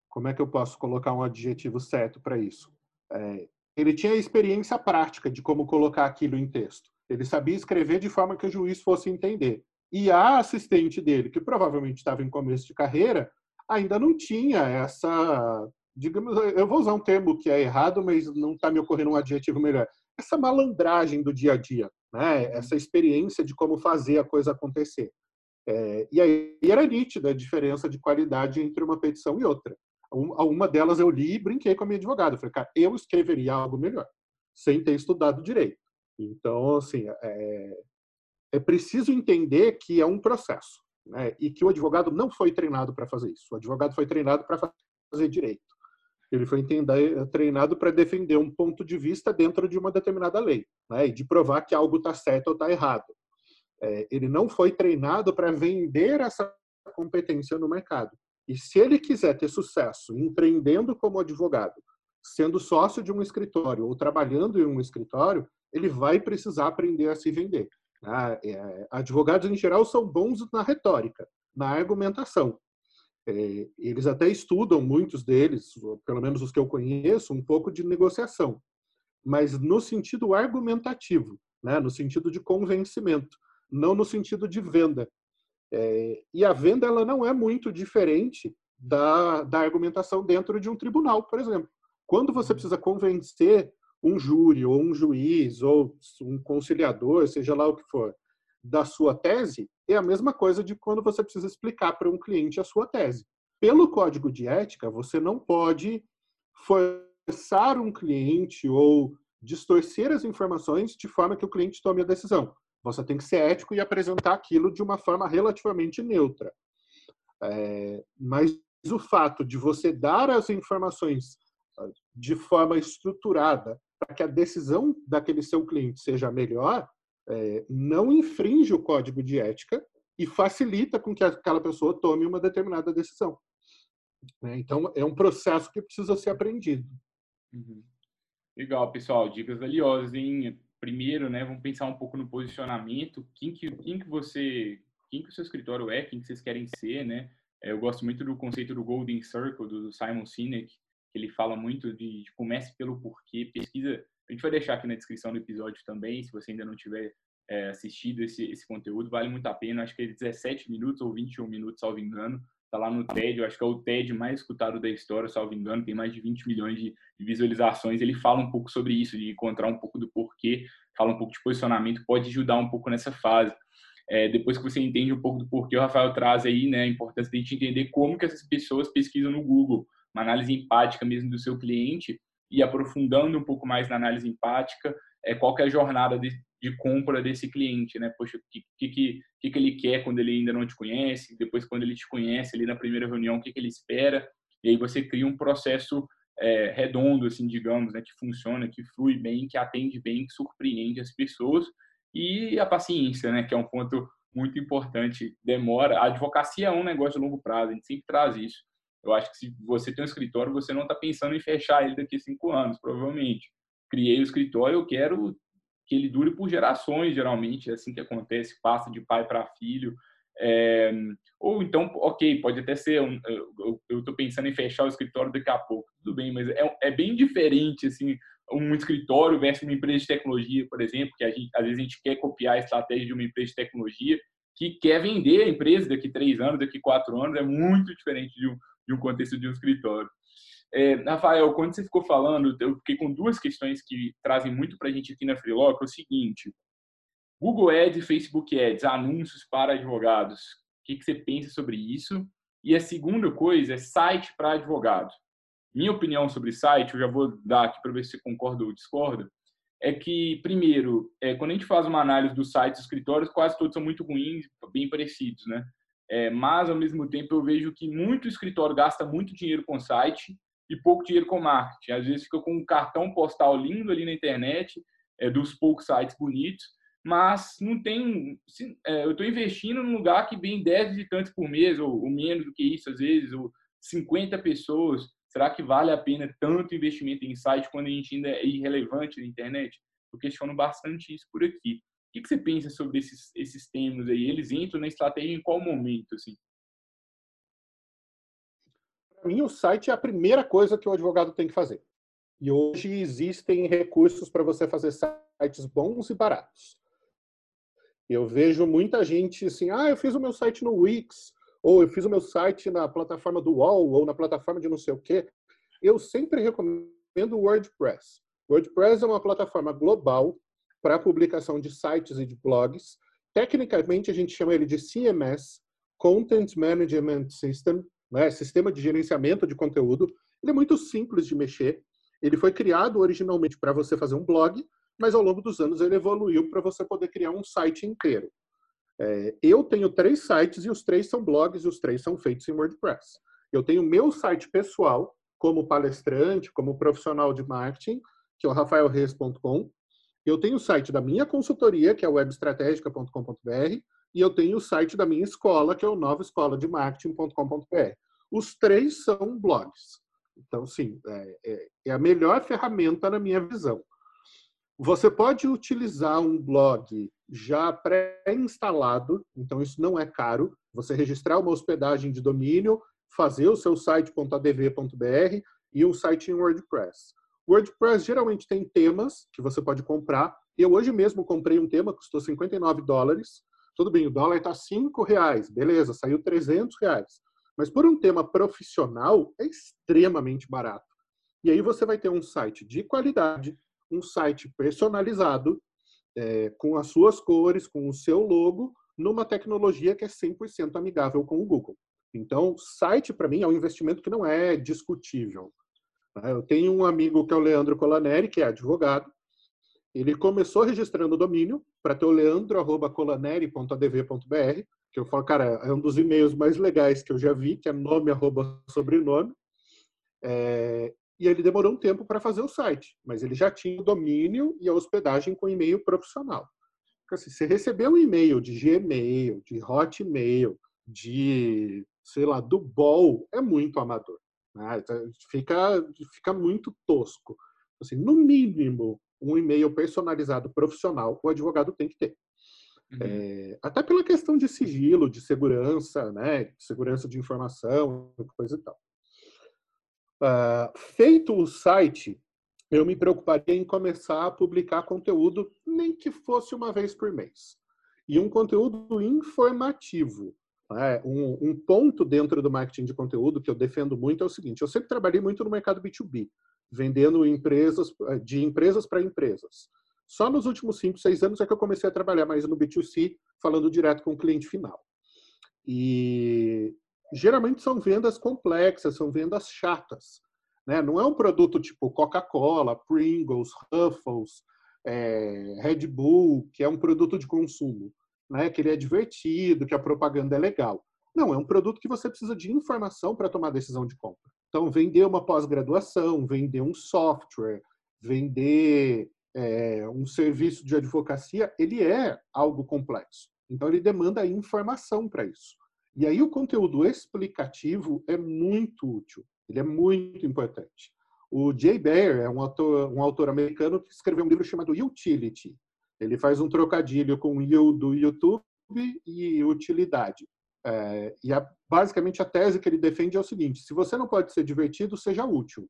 Como é que eu posso colocar um adjetivo certo para isso? É, ele tinha experiência prática de como colocar aquilo em texto. Ele sabia escrever de forma que o juiz fosse entender. E a assistente dele, que provavelmente estava em começo de carreira, ainda não tinha essa, digamos, eu vou usar um termo que é errado, mas não está me ocorrendo um adjetivo melhor. Essa malandragem do dia a dia, né? Essa experiência de como fazer a coisa acontecer. É, e aí era nítida a diferença de qualidade entre uma petição e outra. Uma delas eu li e brinquei com a minha advogada. Falei, cara, eu escreveria algo melhor, sem ter estudado direito. Então, assim, é, é preciso entender que é um processo. Né? E que o advogado não foi treinado para fazer isso. O advogado foi treinado para fazer direito. Ele foi entender, treinado para defender um ponto de vista dentro de uma determinada lei, né? e de provar que algo está certo ou está errado. É, ele não foi treinado para vender essa competência no mercado. E se ele quiser ter sucesso empreendendo como advogado, sendo sócio de um escritório ou trabalhando em um escritório, ele vai precisar aprender a se vender. Né? É, advogados, em geral, são bons na retórica, na argumentação. É, eles até estudam, muitos deles, pelo menos os que eu conheço, um pouco de negociação, mas no sentido argumentativo, né? no sentido de convencimento não no sentido de venda. É, e a venda ela não é muito diferente da, da argumentação dentro de um tribunal, por exemplo. Quando você uhum. precisa convencer um júri ou um juiz ou um conciliador, seja lá o que for, da sua tese, é a mesma coisa de quando você precisa explicar para um cliente a sua tese. Pelo código de ética, você não pode forçar um cliente ou distorcer as informações de forma que o cliente tome a decisão. Você tem que ser ético e apresentar aquilo de uma forma relativamente neutra. É, mas o fato de você dar as informações ah, de forma estruturada para que a decisão daquele seu cliente seja melhor, é, não infringe o código de ética e facilita com que aquela pessoa tome uma determinada decisão. Né? Então, é um processo que precisa ser aprendido. Uhum. Legal, pessoal. Dicas valiosas, hein? Primeiro, né, vamos pensar um pouco no posicionamento, quem que, quem que você, quem que o seu escritório é, quem que vocês querem ser, né? É, eu gosto muito do conceito do Golden Circle, do Simon Sinek, que ele fala muito de, de comece pelo porquê, pesquisa, a gente vai deixar aqui na descrição do episódio também, se você ainda não tiver é, assistido esse, esse conteúdo, vale muito a pena, acho que é 17 minutos ou 21 minutos, salvo engano, tá lá no TED, eu acho que é o TED mais escutado da história, salvo engano, tem mais de 20 milhões de, visualizações. Ele fala um pouco sobre isso, de encontrar um pouco do porquê, fala um pouco de posicionamento, pode ajudar um pouco nessa fase. É, depois que você entende um pouco do porquê, o Rafael traz aí né, a importância de a gente entender como que essas pessoas pesquisam no Google, uma análise empática mesmo do seu cliente e aprofundando um pouco mais na análise empática, é, qual que é a jornada de, de compra desse cliente, né? Poxa, o que, que, que, que ele quer quando ele ainda não te conhece, depois quando ele te conhece ali na primeira reunião, o que, que ele espera, e aí você cria um processo é, redondo, assim, digamos, né? Que funciona, que flui bem, que atende bem, que surpreende as pessoas, e a paciência, né? Que é um ponto muito importante, demora. A advocacia é um negócio de longo prazo, a gente sempre traz isso. Eu acho que se você tem um escritório, você não está pensando em fechar ele daqui a cinco anos, provavelmente criei o escritório, eu quero que ele dure por gerações, geralmente, é assim que acontece, passa de pai para filho. É, ou então, ok, pode até ser, um, eu estou pensando em fechar o escritório daqui a pouco, tudo bem, mas é, é bem diferente, assim, um escritório versus uma empresa de tecnologia, por exemplo, que a gente, às vezes a gente quer copiar a estratégia de uma empresa de tecnologia, que quer vender a empresa daqui três anos, daqui quatro anos, é muito diferente de um, de um contexto de um escritório. É, Rafael, quando você ficou falando, eu fiquei com duas questões que trazem muito para a gente aqui na Freelock, é o seguinte, Google Ads e Facebook Ads, anúncios para advogados, o que, que você pensa sobre isso? E a segunda coisa é site para advogado. Minha opinião sobre site, eu já vou dar aqui para ver se você concorda ou discorda, é que, primeiro, é, quando a gente faz uma análise dos sites dos escritórios, quase todos são muito ruins, bem parecidos, né? É, mas, ao mesmo tempo, eu vejo que muito escritório gasta muito dinheiro com site e pouco dinheiro com marketing. Às vezes fica com um cartão postal lindo ali na internet, é, dos poucos sites bonitos, mas não tem. É, eu estou investindo num lugar que vem 10 visitantes por mês, ou, ou, menos do que isso, às vezes, ou 50 pessoas. Será que vale a pena tanto investimento em site quando a gente ainda é irrelevante na internet? Eu questiono bastante isso por aqui. O que você pensa sobre esses, esses temas aí? Eles entram na estratégia em qual momento? Assim? Para mim, o site é a primeira coisa que o advogado tem que fazer. E hoje existem recursos para você fazer sites bons e baratos. Eu vejo muita gente assim, ah, eu fiz o meu site no Wix, ou eu fiz o meu site na plataforma do UOL, ou na plataforma de não sei o quê. Eu sempre recomendo o WordPress. WordPress é uma plataforma global para publicação de sites e de blogs. Tecnicamente, a gente chama ele de CMS, Content Management System, né? sistema de gerenciamento de conteúdo. Ele é muito simples de mexer. Ele foi criado originalmente para você fazer um blog, mas ao longo dos anos ele evoluiu para você poder criar um site inteiro. É, eu tenho três sites e os três são blogs e os três são feitos em WordPress. Eu tenho meu site pessoal, como palestrante, como profissional de marketing, que é o rafaelreis.com. Eu tenho o site da minha consultoria, que é webstratégica.com.br, e eu tenho o site da minha escola, que é o novaescolademarketing.com.br. Os três são blogs. Então, sim, é, é, é a melhor ferramenta na minha visão. Você pode utilizar um blog já pré-instalado, então isso não é caro. Você registrar uma hospedagem de domínio, fazer o seu site.adv.br e um site em WordPress. WordPress geralmente tem temas que você pode comprar. Eu hoje mesmo comprei um tema, custou 59 dólares. Tudo bem, o dólar está 5 reais, beleza, saiu 300 reais. Mas por um tema profissional, é extremamente barato. E aí você vai ter um site de qualidade, um site personalizado, é, com as suas cores, com o seu logo, numa tecnologia que é 100% amigável com o Google. Então, site, para mim, é um investimento que não é discutível. Né? Eu tenho um amigo que é o Leandro Colaneri, que é advogado. Ele começou registrando o domínio para ter o leandro.colaneri.adv.br, que eu falo, cara, é um dos e-mails mais legais que eu já vi, que é nome, arroba, sobrenome. É, e ele demorou um tempo para fazer o site, mas ele já tinha o domínio e a hospedagem com e-mail profissional. Então, assim, você recebeu um e-mail de Gmail, de Hotmail, de, sei lá, do Bol, é muito amador. Né? Então, fica, fica muito tosco. Assim, no mínimo, um e-mail personalizado profissional o advogado tem que ter. Uhum. É, até pela questão de sigilo, de segurança, né, segurança de informação, coisa e tal. Uh, feito o site, eu me preocuparia em começar a publicar conteúdo, nem que fosse uma vez por mês. E um conteúdo informativo. Né? Um, um, ponto dentro do marketing de conteúdo que eu defendo muito é o seguinte: eu sempre trabalhei muito no mercado B2B, vendendo empresas eh, de empresas para empresas. Só nos últimos 5, 6 anos é que eu comecei a trabalhar mais no B2C, falando direto com o cliente final. E geralmente são vendas complexas, são vendas chatas. Né? Não é um produto tipo Coca-Cola, Pringles, Ruffles, é, Red Bull, que é um produto de consumo, né? que ele é divertido, que a propaganda é legal. Não, é um produto que você precisa de informação para tomar decisão de compra. Então, vender uma pós-graduação, vender um software, vender é, um serviço de advocacia, ele é algo complexo. Então, ele demanda informação para isso. E aí o conteúdo explicativo é muito útil, ele é muito importante. O Jay Baer é um autor, um autor americano que escreveu um livro chamado Utility. Ele faz um trocadilho com o do YouTube e utilidade. É, e a, basicamente a tese que ele defende é o seguinte: se você não pode ser divertido, seja útil.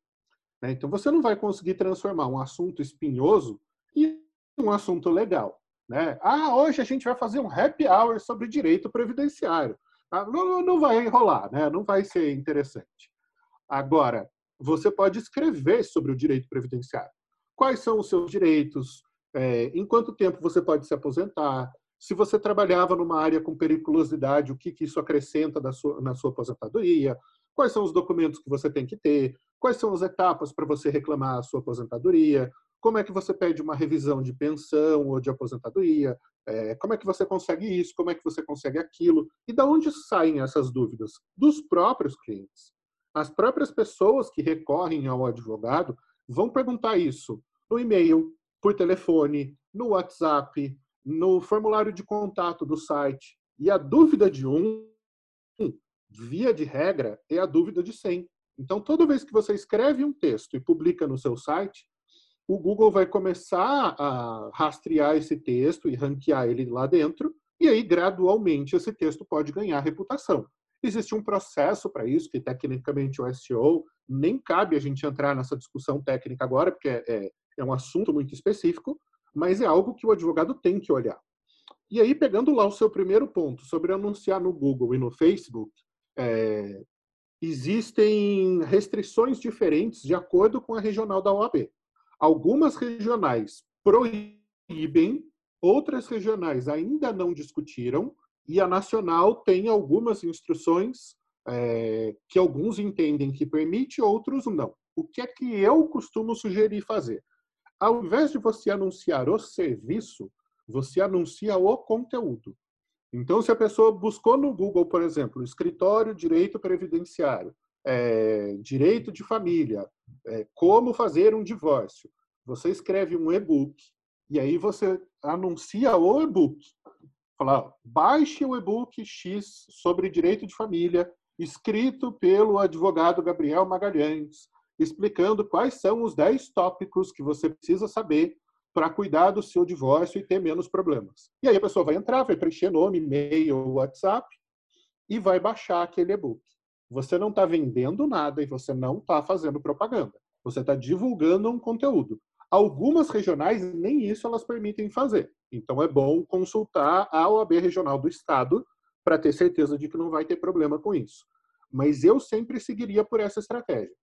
Né? Então você não vai conseguir transformar um assunto espinhoso em um assunto legal. Né? Ah, hoje a gente vai fazer um happy hour sobre direito previdenciário. Ah, não, não vai rolar, né? não vai ser interessante. Agora, você pode escrever sobre o direito previdenciário. Quais são os seus direitos? É, em quanto tempo você pode se aposentar? Se você trabalhava numa área com periculosidade, o que, que isso acrescenta sua, na sua aposentadoria? Quais são os documentos que você tem que ter? Quais são as etapas para você reclamar a sua aposentadoria? Como é que você pede uma revisão de pensão ou de aposentadoria? É, como é que você consegue isso? Como é que você consegue aquilo? E da onde saem essas dúvidas? Dos próprios clientes. As próprias pessoas que recorrem ao advogado vão perguntar isso no e-mail, por telefone, no WhatsApp, no formulário de contato do site. E a dúvida de um, via de regra, é a dúvida de 100. Então, toda vez que você escreve um texto e publica no seu site, o Google vai começar a rastrear esse texto e ranquear ele lá dentro, e aí, gradualmente, esse texto pode ganhar reputação. Existe um processo para isso, que tecnicamente o SEO nem cabe a gente entrar nessa discussão técnica agora, porque é, é, é um assunto muito específico, mas é algo que o advogado tem que olhar. E aí, pegando lá o seu primeiro ponto sobre anunciar no Google e no Facebook, é, existem restrições diferentes de acordo com a regional da OAB. Algumas regionais proíbem, outras regionais ainda não discutiram, e a nacional tem algumas instruções é, que alguns entendem que permite, outros não. O que é que eu costumo sugerir fazer? Ao invés de você anunciar o serviço, você anuncia o conteúdo. Então, se a pessoa buscou no Google, por exemplo, escritório direito previdenciário, é, direito de família, é, como fazer um divórcio, você escreve um e-book e aí você anuncia o e-book. Fala, baixe o e-book X sobre direito de família, escrito pelo advogado Gabriel Magalhães, explicando quais são os 10 tópicos que você precisa saber para cuidar do seu divórcio e ter menos problemas. E aí a pessoa vai entrar, vai preencher nome, e-mail, WhatsApp e vai baixar aquele e-book. Você não está vendendo nada e você não está fazendo propaganda. Você está divulgando um conteúdo. Algumas regionais, nem isso elas permitem fazer. Então é bom consultar a OAB regional do estado para ter certeza de que não vai ter problema com isso. Mas eu sempre seguiria por essa estratégia.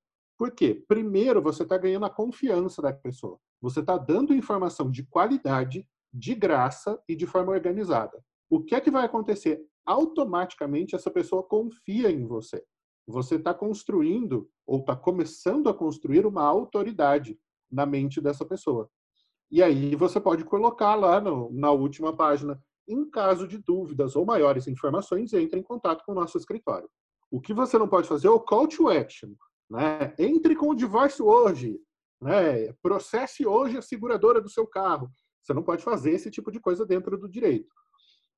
Por quê? Primeiro, você está ganhando a confiança da pessoa. Você está dando informação de qualidade, de graça e de forma organizada. O que é que vai acontecer? Automaticamente, essa pessoa confia em você. Você está construindo, ou está começando a construir uma autoridade na mente dessa pessoa. E aí você pode colocar lá no, na última página, em caso de dúvidas ou maiores informações, entre em contato com o nosso escritório. O que você não pode fazer é o call to action. Né? Entre com o divórcio hoje. Né? Processe hoje a seguradora do seu carro. Você não pode fazer esse tipo de coisa dentro do direito.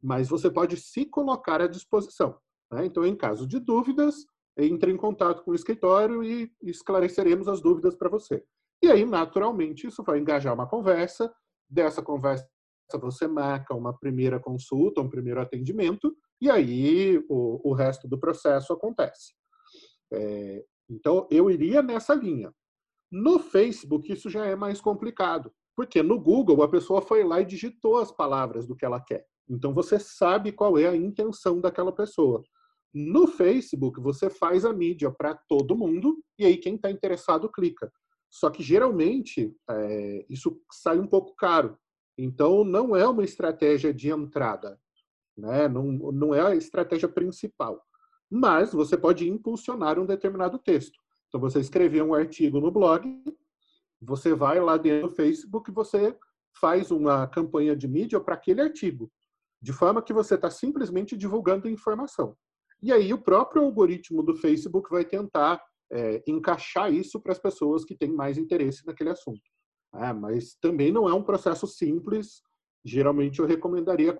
Mas você pode se colocar à disposição. Né? Então, em caso de dúvidas, entre em contato com o escritório e esclareceremos as dúvidas para você. E aí, naturalmente, isso vai engajar uma conversa. Dessa conversa, você marca uma primeira consulta, um primeiro atendimento, e aí o, o resto do processo acontece. É, então, eu iria nessa linha. No Facebook, isso já é mais complicado, porque no Google a pessoa foi lá e digitou as palavras do que ela quer. Então, você sabe qual é a intenção daquela pessoa. No Facebook, você faz a mídia para todo mundo e aí quem está interessado clica. Só que geralmente é, isso sai um pouco caro. Então, não é uma estratégia de entrada, né? não, não é a estratégia principal mas você pode impulsionar um determinado texto. Então, você escreveu um artigo no blog, você vai lá dentro do Facebook e você faz uma campanha de mídia para aquele artigo, de forma que você está simplesmente divulgando informação. E aí o próprio algoritmo do Facebook vai tentar é, encaixar isso para as pessoas que têm mais interesse naquele assunto. É, mas também não é um processo simples. Geralmente eu recomendaria a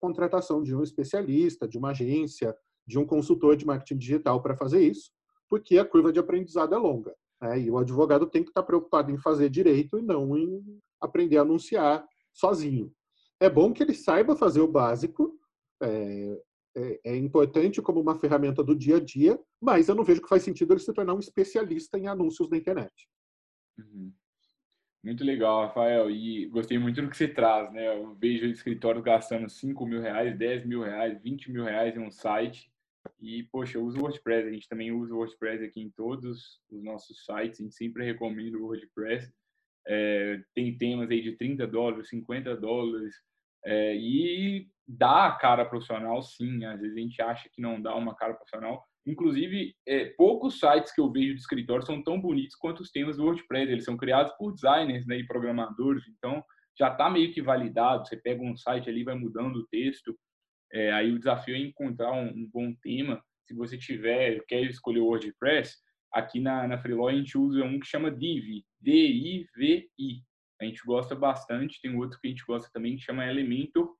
contratação de um especialista, de uma agência, de um consultor de marketing digital para fazer isso, porque a curva de aprendizado é longa. É, e o advogado tem que estar preocupado em fazer direito e não em aprender a anunciar sozinho. É bom que ele saiba fazer o básico, é, é, é, importante como uma ferramenta do dia a dia, mas eu não vejo que faz sentido ele se tornar um especialista em anúncios na internet. Uhum. Muito legal, Rafael. E gostei muito do que você traz, né? Eu vejo escritórios gastando 5 mil reais, 10 mil reais, 20 mil reais em um site. E, poxa, eu uso o WordPress. A gente também usa o WordPress aqui em todos os nossos sites. A gente sempre recomenda o WordPress. É, tem temas aí de 30 dólares, 50 dólares. É, e dá a cara profissional, sim. Às vezes a gente acha que não dá uma cara profissional, Inclusive, é, poucos sites que eu vejo de escritório são tão bonitos quanto os temas do WordPress. Eles são criados por designers né, e programadores, então já está meio que validado. Você pega um site ali, vai mudando o texto. É, aí o desafio é encontrar um, um, bom tema. Se você tiver, quer escolher o WordPress, aqui na, na Freeló a gente usa um que chama Divi, D-I-V-I. A gente gosta bastante. Tem outro que a gente gosta também que chama Elementor,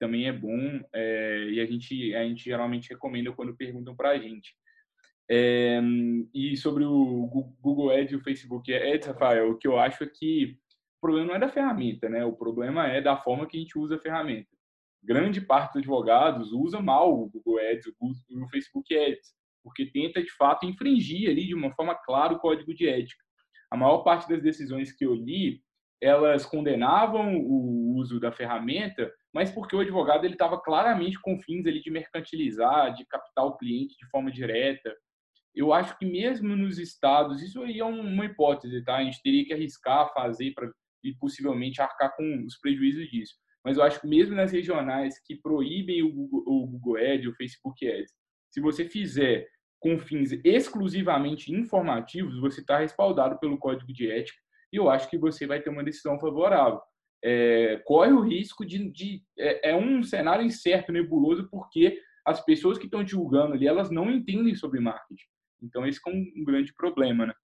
também é bom é, e a gente, a gente geralmente recomenda quando perguntam para a gente. É, e sobre o Google Ads e o Facebook Ads, Rafael, o que eu acho é que o problema não é da ferramenta, né? O problema é da forma que a gente usa a ferramenta. Grande parte dos advogados usa mal o Google Ads o Facebook Ads, porque tenta, de fato, infringir ali de uma forma clara o código de ética. A maior parte das decisões que eu li, elas condenavam o uso da ferramenta mas porque o advogado ele estava claramente com fins ali de mercantilizar, de captar o cliente de forma direta. Eu acho que mesmo nos estados, isso aí é uma hipótese, tá? A gente teria que arriscar, fazer para e possivelmente arcar com os prejuízos disso. Mas eu acho que mesmo nas regionais que proíbem o Google, o Google Ads, o Facebook Ads, se você fizer com fins exclusivamente informativos, você está respaldado pelo código de ética e eu acho que você vai ter uma decisão favorável é, corre o risco de, de é, é, um cenário incerto, nebuloso, porque as pessoas que estão divulgando ali, elas não entendem sobre marketing. Então, esse é um, um grande problema, né?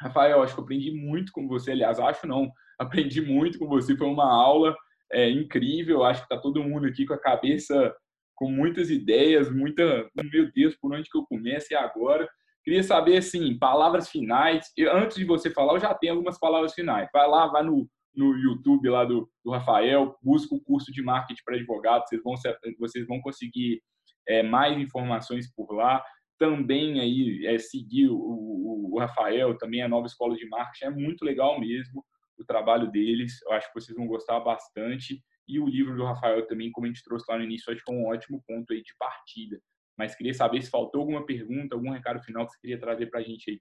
Rafael, acho que eu aprendi muito com você, aliás, acho não, [laughs] aprendi muito com você, foi uma aula é, incrível, acho que está todo mundo aqui com a cabeça com muitas ideias, muita, meu Deus, por onde que eu começo e agora? Queria saber, assim, palavras finais, antes de você falar, eu já tenho algumas palavras finais, vai lá, vai no no YouTube lá do, do Rafael, busca o curso de marketing para advogados, vocês vão, vocês vão conseguir é, mais informações por lá. Também aí é, seguir o, o, o, Rafael, também a nova escola de marketing, é muito legal mesmo o trabalho deles, eu acho que vocês vão gostar bastante. E o livro do Rafael também, como a gente trouxe lá no início, acho que é um ótimo ponto aí de partida. Mas queria saber se faltou alguma pergunta, algum recado final que você queria trazer para a gente aí.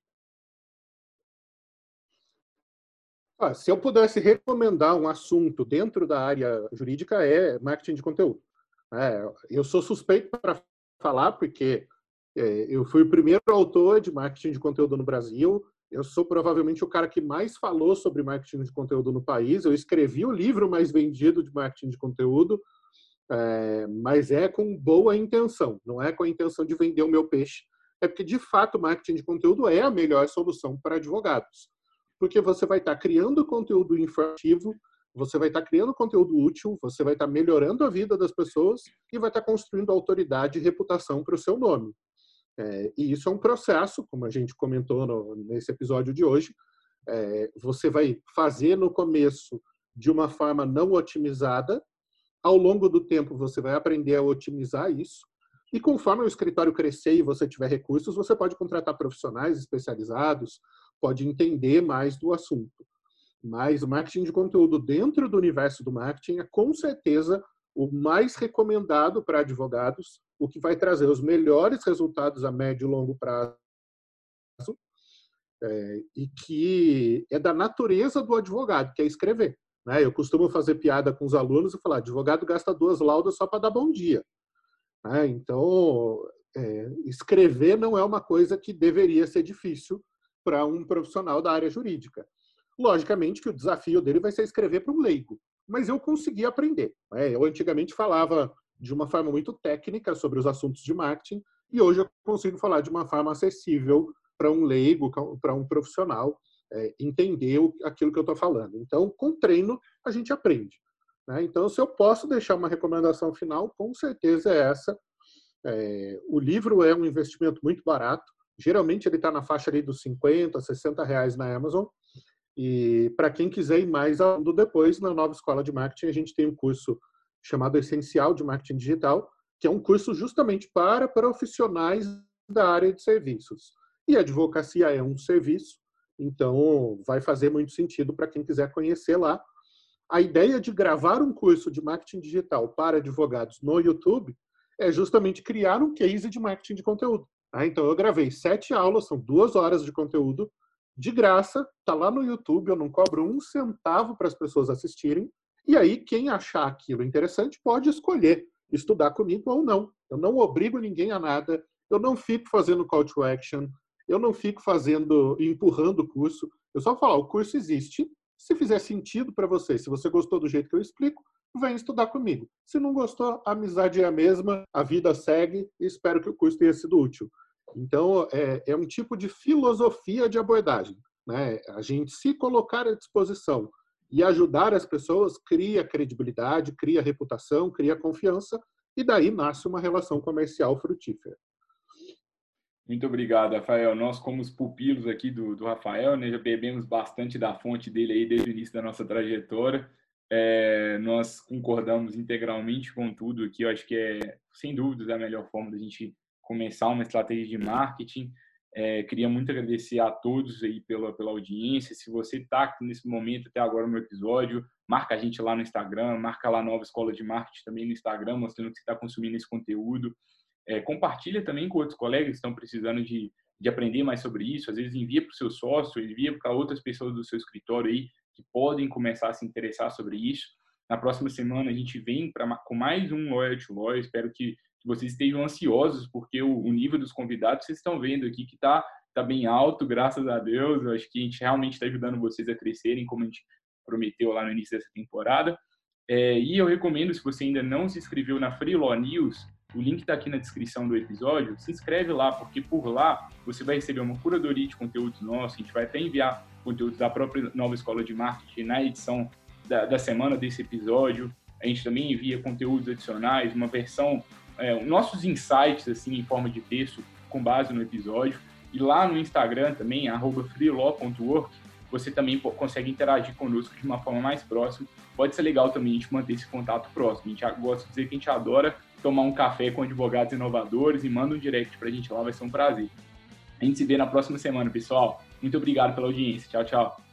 Ah, se eu pudesse recomendar um assunto dentro da área jurídica, é marketing de conteúdo. É, eu sou suspeito para falar, porque é, eu fui o primeiro autor de marketing de conteúdo no Brasil. Eu sou provavelmente o cara que mais falou sobre marketing de conteúdo no país. Eu escrevi o livro mais vendido de marketing de conteúdo, é, mas é com boa intenção, não é com a intenção de vender o meu peixe. É porque, de fato, marketing de conteúdo é a melhor solução para advogados porque você vai estar criando conteúdo informativo, você vai estar criando conteúdo útil, você vai estar melhorando a vida das pessoas e vai estar construindo autoridade e reputação para o seu nome. É, e isso é um processo, como a gente comentou no, nesse episódio de hoje. É, você vai fazer no começo de uma forma não otimizada, ao longo do tempo você vai aprender a otimizar isso, e conforme o escritório crescer e você tiver recursos, você pode contratar profissionais especializados, pode entender mais do assunto. Mas o marketing de conteúdo dentro do universo do marketing é com certeza o mais recomendado para advogados, o que vai trazer os melhores resultados a médio e longo prazo, é, e que é da natureza do advogado, que é escrever. Né? Eu costumo fazer piada com os alunos e falar: advogado gasta duas laudas só para dar bom dia. Né? Então, é, escrever não é uma coisa que deveria ser difícil para um profissional da área jurídica. Logicamente que o desafio dele vai ser escrever para um leigo, mas eu consegui aprender. Né? Eu antigamente falava de uma forma muito técnica sobre os assuntos de marketing e hoje eu consigo falar de uma forma acessível para um leigo, para um profissional é, entender aquilo que eu estou falando. Então, com treino, a gente aprende. Né? Então, se eu posso deixar uma recomendação final, com certeza é essa. É, o livro é um investimento muito barato, Geralmente ele está na faixa ali dos 50, 60 reais na Amazon. E para quem quiser ir mais a fundo depois, na nova escola de marketing, a gente tem um curso chamado Essencial de Marketing Digital, que é um curso justamente para profissionais da área de serviços. E advocacia é um serviço, então vai fazer muito sentido para quem quiser conhecer lá. A ideia de gravar um curso de marketing digital para advogados no YouTube é justamente criar um case de marketing de conteúdo. Tá? Então eu gravei sete aulas, são duas horas de conteúdo de graça, tá lá no YouTube, eu não cobro um centavo para as pessoas assistirem. E aí quem achar aquilo interessante pode escolher estudar comigo ou não. Eu não obrigo ninguém a nada, eu não fico fazendo call to action, eu não fico fazendo, empurrando o curso. Eu só falo, o curso existe. Se fizer sentido para você, se você gostou do jeito que eu explico, vem estudar comigo. Se não gostou, a amizade é a mesma, a vida segue e espero que o curso tenha sido útil. Então, é, é um tipo de filosofia de abordagem. Né? A gente se colocar à disposição e ajudar as pessoas cria credibilidade, cria reputação, cria confiança e daí nasce uma relação comercial frutífera. Muito obrigado, Rafael. Nós, como os pupilos aqui do, do Rafael, né, já bebemos bastante da fonte dele aí desde o início da nossa trajetória. É, nós concordamos integralmente com tudo aqui. Eu acho que é, sem dúvidas, a melhor forma da gente começar uma estratégia de marketing. É, queria muito agradecer a todos aí pela, pela audiência. Se você está nesse momento até agora no episódio, marca a gente lá no Instagram, marca lá Nova Escola de Marketing também no Instagram, mostrando que você está consumindo esse conteúdo. É, compartilha também com outros colegas que estão precisando de, de aprender mais sobre isso. Às vezes envia para o seu sócio, envia para outras pessoas do seu escritório aí que podem começar a se interessar sobre isso. Na próxima semana a gente vem pra, com mais um Lawyer to Lawyer. Espero que vocês estejam ansiosos, porque o, o, nível dos convidados vocês estão vendo aqui que está tá bem alto, graças a Deus. Eu acho que a gente realmente está ajudando vocês a crescerem, como a gente prometeu lá no início dessa temporada. É, e eu recomendo, se você ainda não se inscreveu na Free Law News, o link está aqui na descrição do episódio. Se inscreve lá, porque por lá você vai receber uma curadoria de conteúdos nossos. A gente vai até enviar conteúdos da própria nova escola de marketing na edição da, da semana desse episódio. A gente também envia conteúdos adicionais, uma versão, é, nossos insights assim em forma de texto com base no episódio. E lá no Instagram também, freelaw.work, você também consegue interagir conosco de uma forma mais próxima. Pode ser legal também a gente manter esse contato próximo. A gente gosta de dizer que a gente adora tomar um café com advogados inovadores e manda um direct para a gente lá, vai ser um prazer. A gente se vê na próxima semana, pessoal. Muito obrigado pela audiência. Tchau, tchau.